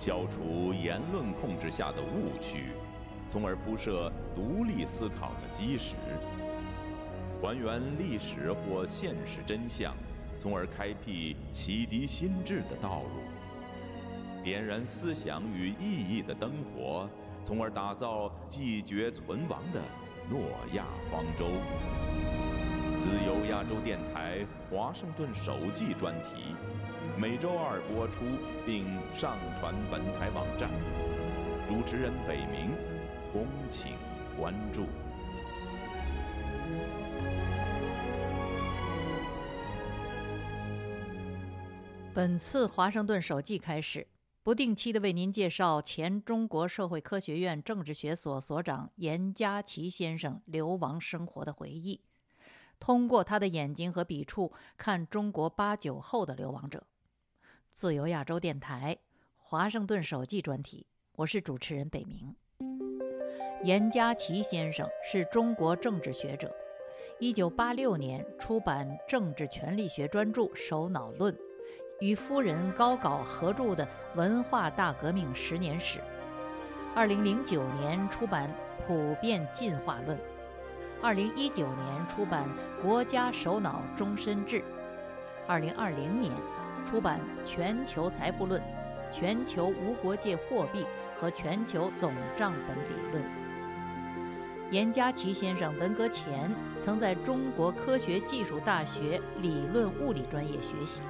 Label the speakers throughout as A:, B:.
A: 消除言论控制下的误区，从而铺设独立思考的基石；还原历史或现实真相，从而开辟启迪心智的道路；点燃思想与意义的灯火，从而打造继绝存亡的诺亚方舟。自由亚洲电台华盛顿首季专题，每周二播出并上传本台网站。主持人北明，恭请关注。
B: 本次华盛顿首季开始，不定期的为您介绍前中国社会科学院政治学所所长严家琪先生流亡生活的回忆。通过他的眼睛和笔触看中国八九后的流亡者，自由亚洲电台华盛顿首季专题，我是主持人北明。严家琪先生是中国政治学者，一九八六年出版《政治权力学专著首脑论》，与夫人高镐合著的《文化大革命十年史》，二零零九年出版《普遍进化论》。二零一九年出版《国家首脑终身制》，二零二零年出版《全球财富论》《全球无国界货币和全球总账本理论》。严家琪先生文革前曾在中国科学技术大学理论物理专业学习，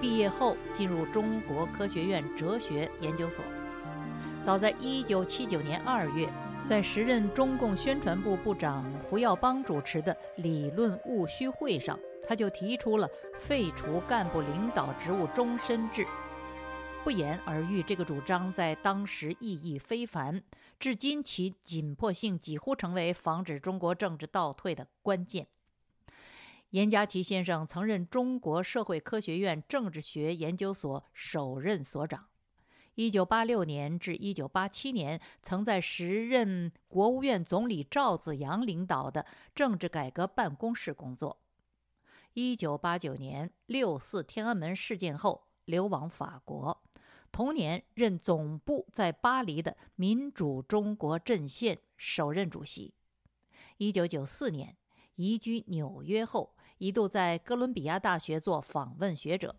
B: 毕业后进入中国科学院哲学研究所。早在一九七九年二月。在时任中共宣传部部长胡耀邦主持的理论务虚会上，他就提出了废除干部领导职务终身制。不言而喻，这个主张在当时意义非凡，至今其紧迫性几乎成为防止中国政治倒退的关键。严家琪先生曾任中国社会科学院政治学研究所首任所长。一九八六年至一九八七年，曾在时任国务院总理赵紫阳领导的政治改革办公室工作。一九八九年六四天安门事件后，流亡法国，同年任总部在巴黎的民主中国阵线首任主席。一九九四年移居纽约后，一度在哥伦比亚大学做访问学者。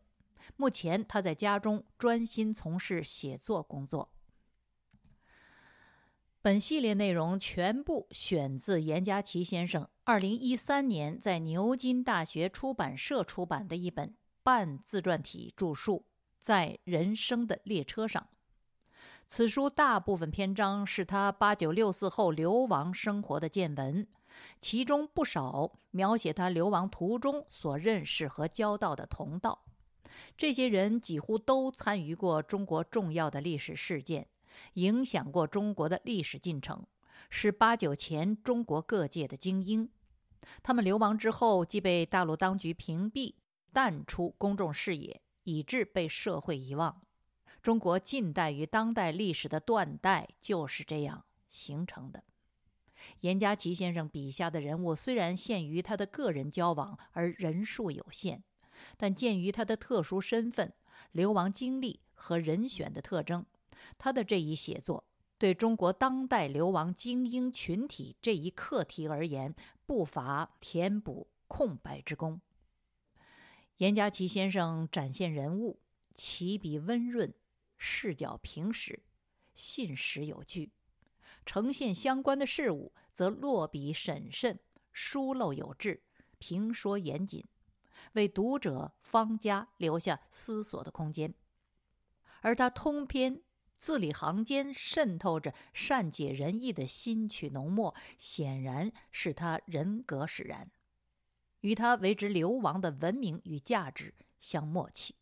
B: 目前，他在家中专心从事写作工作。本系列内容全部选自严家琪先生2013年在牛津大学出版社出版的一本半自传体著述《在人生的列车上》。此书大部分篇章是他八九六四后流亡生活的见闻，其中不少描写他流亡途中所认识和交到的同道。这些人几乎都参与过中国重要的历史事件，影响过中国的历史进程，是八九前中国各界的精英。他们流亡之后，即被大陆当局屏蔽，淡出公众视野，以致被社会遗忘。中国近代与当代历史的断代就是这样形成的。严家琪先生笔下的人物虽然限于他的个人交往，而人数有限。但鉴于他的特殊身份、流亡经历和人选的特征，他的这一写作对中国当代流亡精英群体这一课题而言，不乏填补空白之功。严家琪先生展现人物，起笔温润，视角平实，信实有据；呈现相关的事物，则落笔审慎，疏漏有致，评说严谨。为读者方家留下思索的空间，而他通篇字里行间渗透着善解人意的新曲浓墨，显然是他人格使然，与他为之流亡的文明与价值相默契。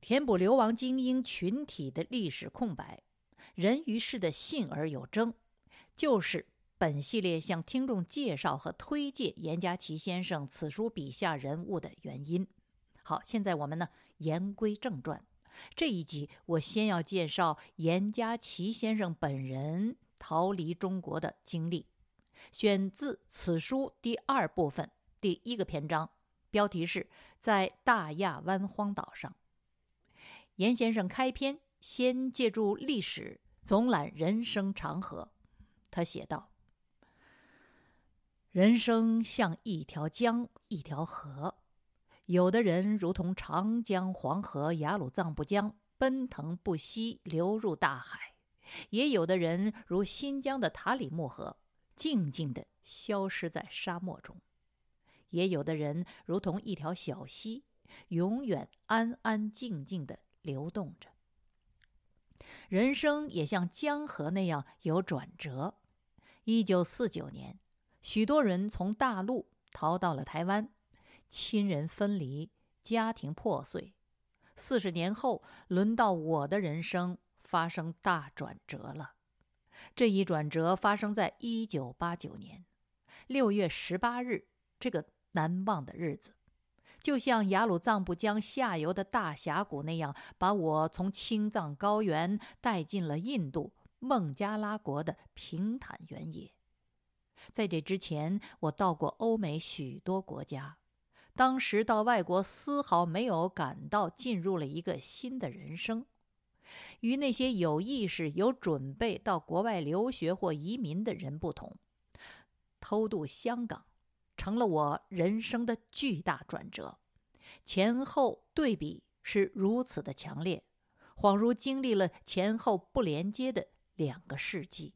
B: 填补流亡精英群体的历史空白，人与事的信而有争，就是。本系列向听众介绍和推介严家琪先生此书笔下人物的原因。好，现在我们呢言归正传。这一集我先要介绍严家齐先生本人逃离中国的经历，选自此书第二部分第一个篇章，标题是在大亚湾荒岛上。严先生开篇先借助历史总览人生长河。他写道：“人生像一条江，一条河。有的人如同长江、黄河、雅鲁藏布江，奔腾不息，流入大海；也有的人如新疆的塔里木河，静静地消失在沙漠中；也有的人如同一条小溪，永远安安静静地。”流动着，人生也像江河那样有转折。一九四九年，许多人从大陆逃到了台湾，亲人分离，家庭破碎。四十年后，轮到我的人生发生大转折了。这一转折发生在一九八九年六月十八日，这个难忘的日子。就像雅鲁藏布江下游的大峡谷那样，把我从青藏高原带进了印度孟加拉国的平坦原野。在这之前，我到过欧美许多国家，当时到外国丝毫没有感到进入了一个新的人生。与那些有意识、有准备到国外留学或移民的人不同，偷渡香港。成了我人生的巨大转折，前后对比是如此的强烈，恍如经历了前后不连接的两个世纪。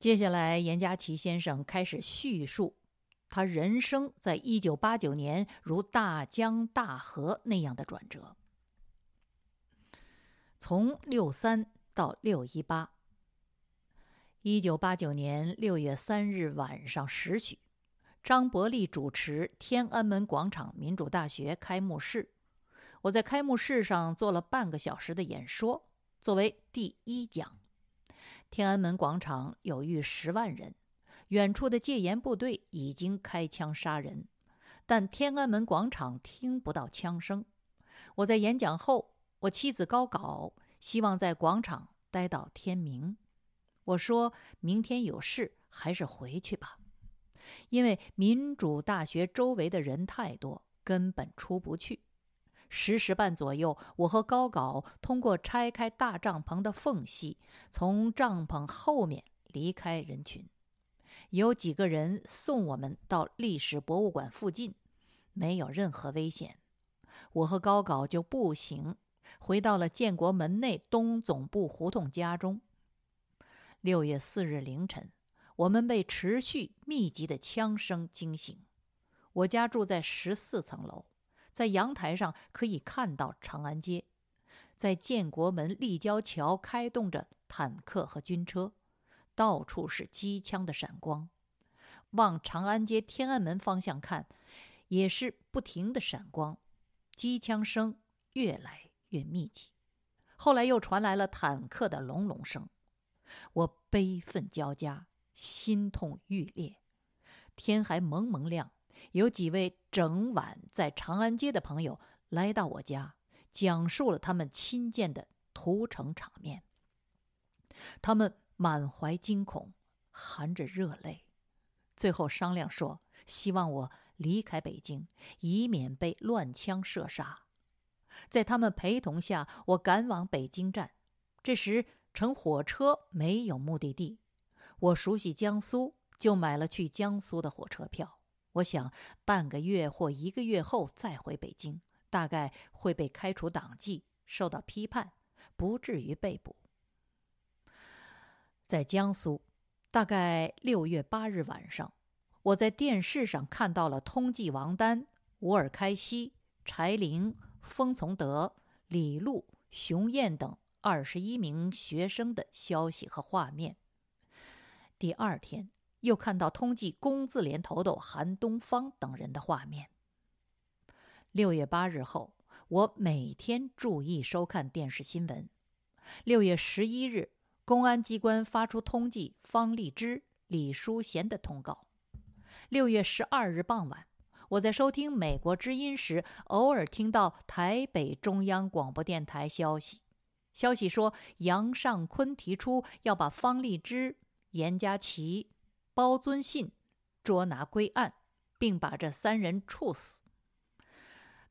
B: 接下来，严家琪先生开始叙述他人生在一九八九年如大江大河那样的转折，从六三到六一八。一九八九年六月三日晚上十许，张伯蛎主持天安门广场民主大学开幕式。我在开幕式上做了半个小时的演说，作为第一讲。天安门广场有逾十万人，远处的戒严部队已经开枪杀人，但天安门广场听不到枪声。我在演讲后，我妻子高稿希望在广场待到天明。我说明天有事，还是回去吧，因为民主大学周围的人太多，根本出不去。十时半左右，我和高稿通过拆开大帐篷的缝隙，从帐篷后面离开人群。有几个人送我们到历史博物馆附近，没有任何危险。我和高稿就步行回到了建国门内东总部胡同家中。六月四日凌晨，我们被持续密集的枪声惊醒。我家住在十四层楼，在阳台上可以看到长安街，在建国门立交桥开动着坦克和军车，到处是机枪的闪光。往长安街天安门方向看，也是不停的闪光，机枪声越来越密集。后来又传来了坦克的隆隆声。我悲愤交加，心痛欲裂。天还蒙蒙亮，有几位整晚在长安街的朋友来到我家，讲述了他们亲见的屠城场面。他们满怀惊恐，含着热泪，最后商量说，希望我离开北京，以免被乱枪射杀。在他们陪同下，我赶往北京站。这时。乘火车没有目的地，我熟悉江苏，就买了去江苏的火车票。我想半个月或一个月后再回北京，大概会被开除党籍，受到批判，不至于被捕。在江苏，大概六月八日晚上，我在电视上看到了通缉王丹、吴尔开西、柴玲、封从德、李璐、熊燕等。二十一名学生的消息和画面。第二天又看到通缉工字连头头韩东方等人的画面。六月八日后，我每天注意收看电视新闻。六月十一日，公安机关发出通缉方立之、李淑贤的通告。六月十二日傍晚，我在收听美国之音时，偶尔听到台北中央广播电台消息。消息说，杨尚昆提出要把方立之、严家琪、包尊信捉拿归案，并把这三人处死。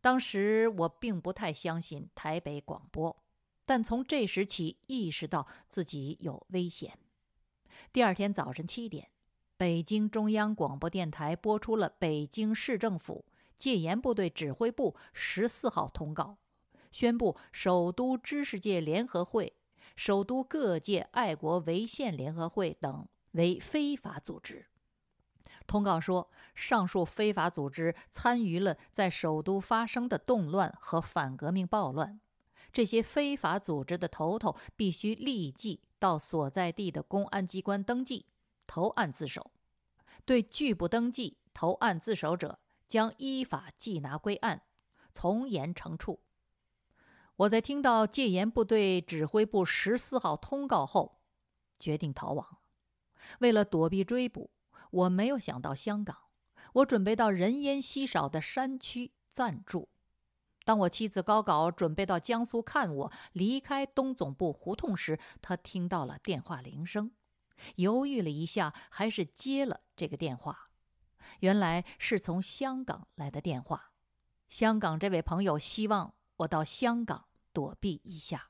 B: 当时我并不太相信台北广播，但从这时起意识到自己有危险。第二天早晨七点，北京中央广播电台播出了北京市政府戒严部队指挥部十四号通告，宣布首都知识界联合会、首都各界爱国维宪联合会等为非法组织。通告说，上述非法组织参与了在首都发生的动乱和反革命暴乱。这些非法组织的头头必须立即到所在地的公安机关登记投案自首，对拒不登记投案自首者，将依法缉拿归案，从严惩处。我在听到戒严部队指挥部十四号通告后，决定逃亡。为了躲避追捕。我没有想到香港，我准备到人烟稀少的山区暂住。当我妻子高稿准备到江苏看我离开东总部胡同时，他听到了电话铃声，犹豫了一下，还是接了这个电话。原来是从香港来的电话，香港这位朋友希望我到香港躲避一下。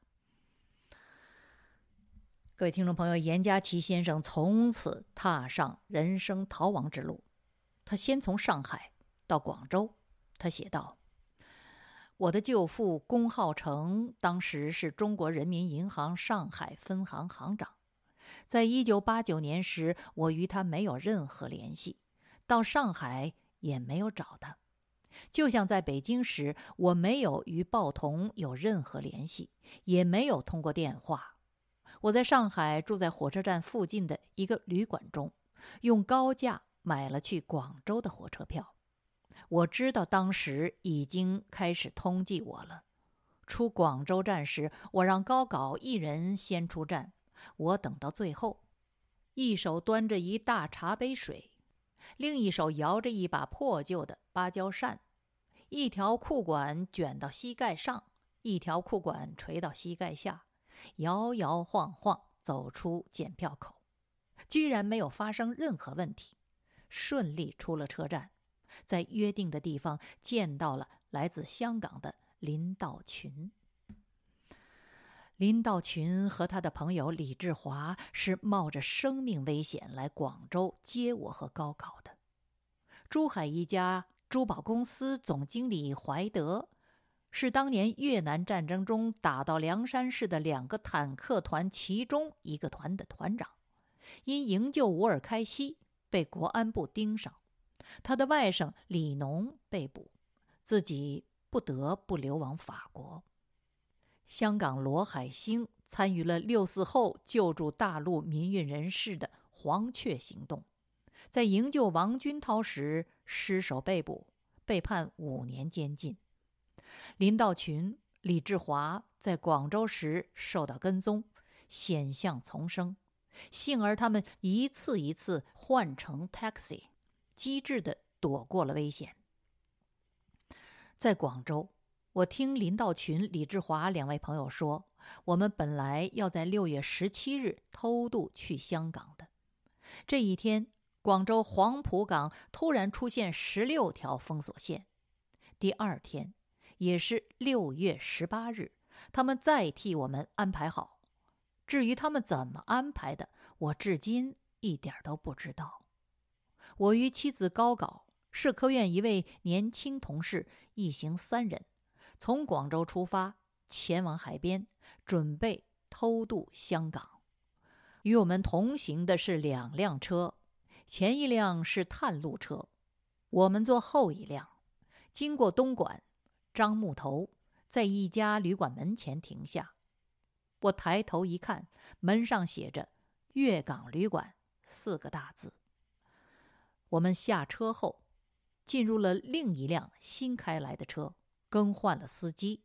B: 各位听众朋友，严家琪先生从此踏上人生逃亡之路。他先从上海到广州。他写道：“我的舅父龚浩成当时是中国人民银行上海分行行长。在一九八九年时，我与他没有任何联系，到上海也没有找他。就像在北京时，我没有与鲍同有任何联系，也没有通过电话。”我在上海住在火车站附近的一个旅馆中，用高价买了去广州的火车票。我知道当时已经开始通缉我了。出广州站时，我让高稿一人先出站，我等到最后，一手端着一大茶杯水，另一手摇着一把破旧的芭蕉扇，一条裤管卷到膝盖上，一条裤管垂到膝盖下。摇摇晃晃走出检票口，居然没有发生任何问题，顺利出了车站，在约定的地方见到了来自香港的林道群。林道群和他的朋友李志华是冒着生命危险来广州接我和高考的。珠海一家珠宝公司总经理怀德。是当年越南战争中打到梁山市的两个坦克团其中一个团的团长，因营救乌尔开西被国安部盯上，他的外甥李农被捕，自己不得不流亡法国。香港罗海星参与了六四后救助大陆民运人士的“黄雀行动”，在营救王军涛时失手被捕，被判五年监禁。林道群、李志华在广州时受到跟踪，险象丛生，幸而他们一次一次换乘 taxi，机智地躲过了危险。在广州，我听林道群、李志华两位朋友说，我们本来要在六月十七日偷渡去香港的。这一天，广州黄埔港突然出现十六条封锁线。第二天。也是六月十八日，他们再替我们安排好。至于他们怎么安排的，我至今一点都不知道。我与妻子高稿、社科院一位年轻同事一行三人，从广州出发，前往海边，准备偷渡香港。与我们同行的是两辆车，前一辆是探路车，我们坐后一辆，经过东莞。樟木头在一家旅馆门前停下，我抬头一看，门上写着“粤港旅馆”四个大字。我们下车后，进入了另一辆新开来的车，更换了司机。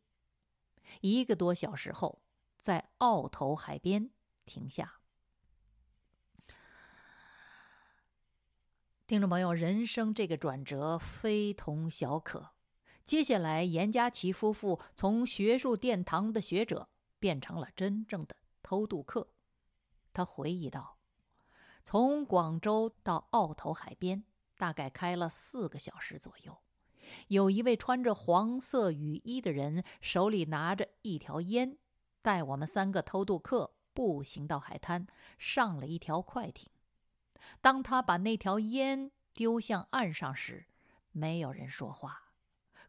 B: 一个多小时后，在澳头海边停下。听众朋友，人生这个转折非同小可。接下来，严家琪夫妇从学术殿堂的学者变成了真正的偷渡客。他回忆道：“从广州到澳头海边，大概开了四个小时左右，有一位穿着黄色雨衣的人，手里拿着一条烟，带我们三个偷渡客步行到海滩，上了一条快艇。当他把那条烟丢向岸上时，没有人说话，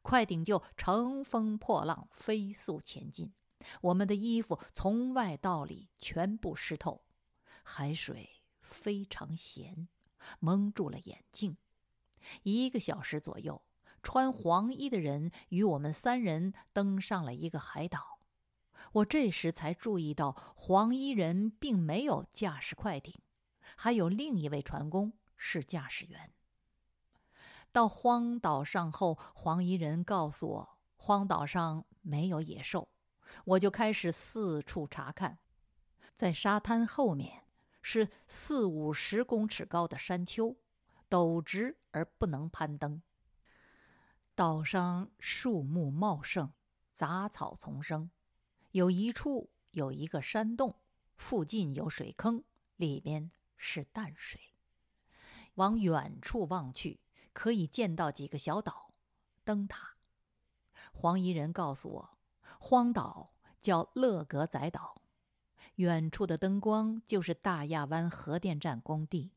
B: 快艇就乘风破浪飞速前进。我们的衣服从外到里全部湿透，海水非常咸，蒙住了眼睛。一个小时左右，穿黄衣的人与我们三人登上了一个海岛。我这时才注意到，黄衣人并没有驾驶快艇，还有另一位船工是驾驶员。到荒岛上后，黄衣人告诉我，荒岛上没有野兽。我就开始四处查看，在沙滩后面是四五十公尺高的山丘，陡直而不能攀登。岛上树木茂盛，杂草丛生。有一处有一个山洞，附近有水坑，里面是淡水。往远处望去，可以见到几个小岛、灯塔。黄衣人告诉我。荒岛叫勒格仔岛，远处的灯光就是大亚湾核电站工地。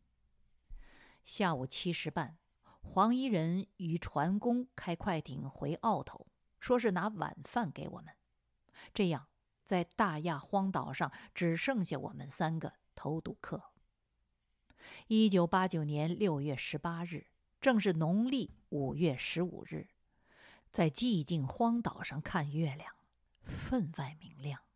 B: 下午七时半，黄衣人与船工开快艇回澳头，说是拿晚饭给我们。这样，在大亚荒岛上只剩下我们三个偷渡客。一九八九年六月十八日，正是农历五月十五日，在寂静荒岛上看月亮。分外明亮。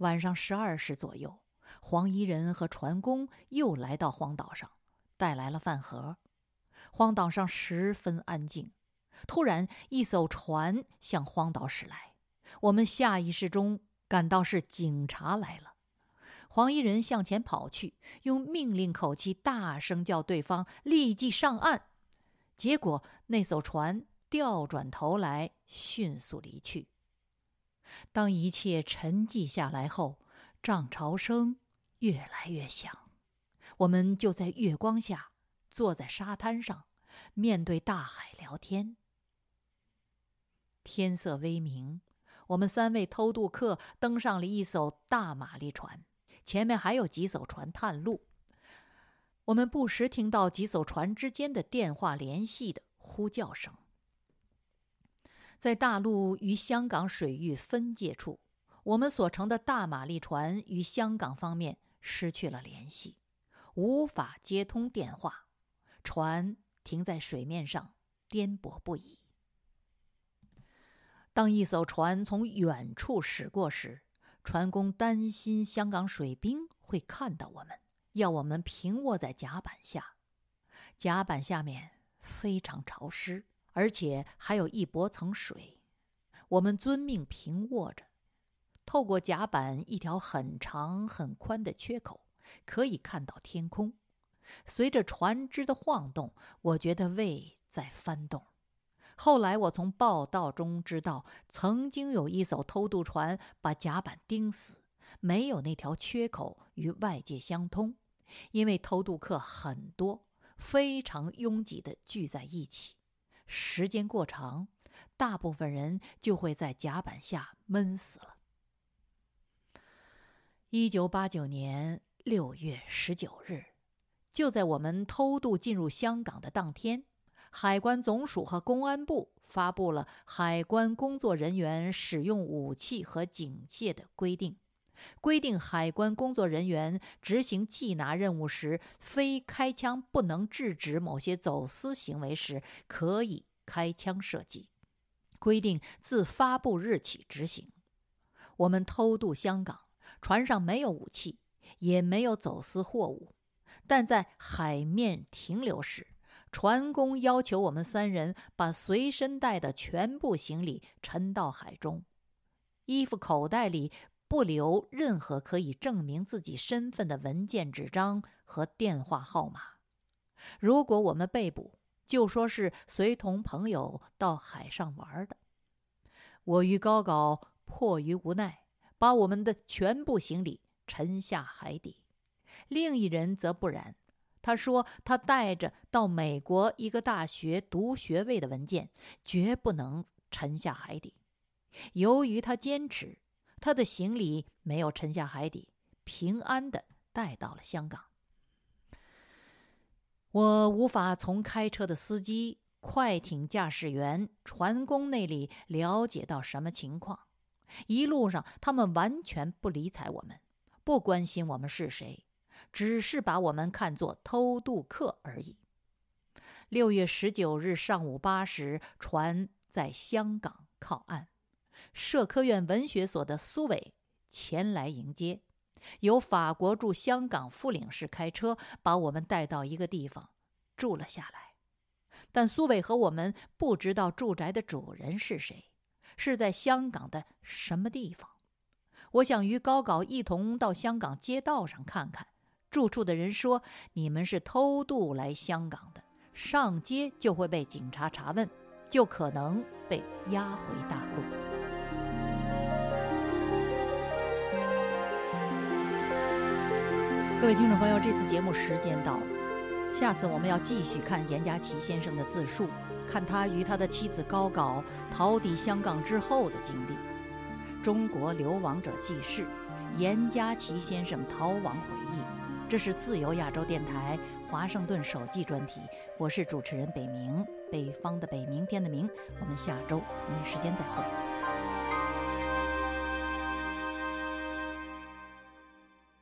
B: 晚上十二时左右，黄衣人和船工又来到荒岛上，带来了饭盒。荒岛上十分安静。突然，一艘船向荒岛驶来，我们下意识中感到是警察来了。黄衣人向前跑去，用命令口气大声叫对方立即上岸。结果，那艘船调转头来，迅速离去。当一切沉寂下来后，涨潮声越来越响。我们就在月光下，坐在沙滩上，面对大海聊天。天色微明，我们三位偷渡客登上了一艘大马力船，前面还有几艘船探路。我们不时听到几艘船之间的电话联系的呼叫声。在大陆与香港水域分界处，我们所乘的大马力船与香港方面失去了联系，无法接通电话，船停在水面上，颠簸不已。当一艘船从远处驶过时，船工担心香港水兵会看到我们，要我们平卧在甲板下，甲板下面非常潮湿。而且还有一薄层水，我们遵命平卧着，透过甲板一条很长很宽的缺口，可以看到天空。随着船只的晃动，我觉得胃在翻动。后来我从报道中知道，曾经有一艘偷渡船把甲板钉死，没有那条缺口与外界相通，因为偷渡客很多，非常拥挤地聚在一起。时间过长，大部分人就会在甲板下闷死了。一九八九年六月十九日，就在我们偷渡进入香港的当天，海关总署和公安部发布了海关工作人员使用武器和警械的规定，规定海关工作人员执行缉拿任务时，非开枪不能制止某些走私行为时，可以。开枪射击，规定自发布日起执行。我们偷渡香港，船上没有武器，也没有走私货物，但在海面停留时，船工要求我们三人把随身带的全部行李沉到海中，衣服口袋里不留任何可以证明自己身份的文件、纸张和电话号码。如果我们被捕，就说是随同朋友到海上玩的。我与高高迫于无奈，把我们的全部行李沉下海底；另一人则不然，他说他带着到美国一个大学读学位的文件，绝不能沉下海底。由于他坚持，他的行李没有沉下海底，平安的带到了香港。我无法从开车的司机、快艇驾驶员、船工那里了解到什么情况。一路上，他们完全不理睬我们，不关心我们是谁，只是把我们看作偷渡客而已。六月十九日上午八时，船在香港靠岸。社科院文学所的苏伟前来迎接，由法国驻香港副领事开车把我们带到一个地方住了下来。但苏伟和我们不知道住宅的主人是谁，是在香港的什么地方。我想与高稿一同到香港街道上看看。住处的人说：“你们是偷渡来香港的，上街就会被警察查问，就可能被押回大陆。”各位听众朋友，这次节目时间到了，下次我们要继续看严家琪先生的自述，看他与他的妻子高稿逃抵香港之后的经历，《中国流亡者记事》，严家琪先生逃亡回忆。这是自由亚洲电台华盛顿首季专题，我是主持人北明，北方的北，明天的明。我们下周同一时间再会。